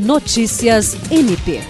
Notícias MP.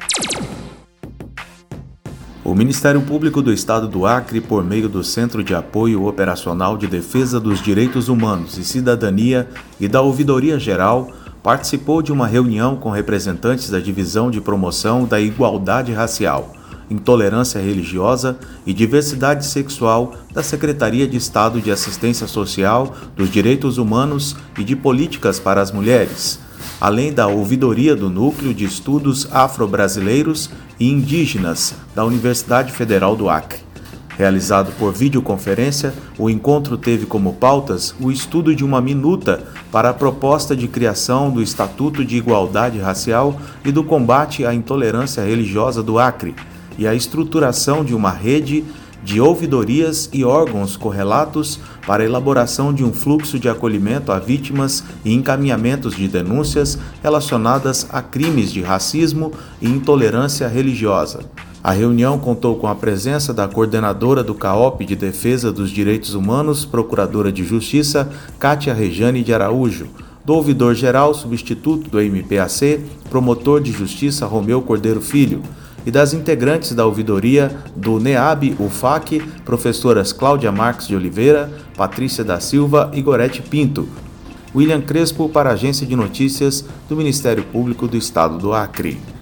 O Ministério Público do Estado do Acre, por meio do Centro de Apoio Operacional de Defesa dos Direitos Humanos e Cidadania e da Ouvidoria Geral, participou de uma reunião com representantes da Divisão de Promoção da Igualdade Racial, Intolerância Religiosa e Diversidade Sexual da Secretaria de Estado de Assistência Social, dos Direitos Humanos e de Políticas para as Mulheres além da ouvidoria do Núcleo de Estudos Afro-Brasileiros e Indígenas da Universidade Federal do Acre. Realizado por videoconferência, o encontro teve como pautas o estudo de uma minuta para a proposta de criação do Estatuto de Igualdade Racial e do combate à intolerância religiosa do Acre, e a estruturação de uma rede de ouvidorias e órgãos correlatos para elaboração de um fluxo de acolhimento a vítimas e encaminhamentos de denúncias relacionadas a crimes de racismo e intolerância religiosa. A reunião contou com a presença da coordenadora do CAOP de Defesa dos Direitos Humanos, Procuradora de Justiça, Kátia Rejane de Araújo, do ouvidor-geral substituto do MPAC, promotor de justiça Romeu Cordeiro Filho, e das integrantes da ouvidoria do NEAB UFAC, professoras Cláudia Marques de Oliveira, Patrícia da Silva e Gorete Pinto. William Crespo para a Agência de Notícias do Ministério Público do Estado do Acre.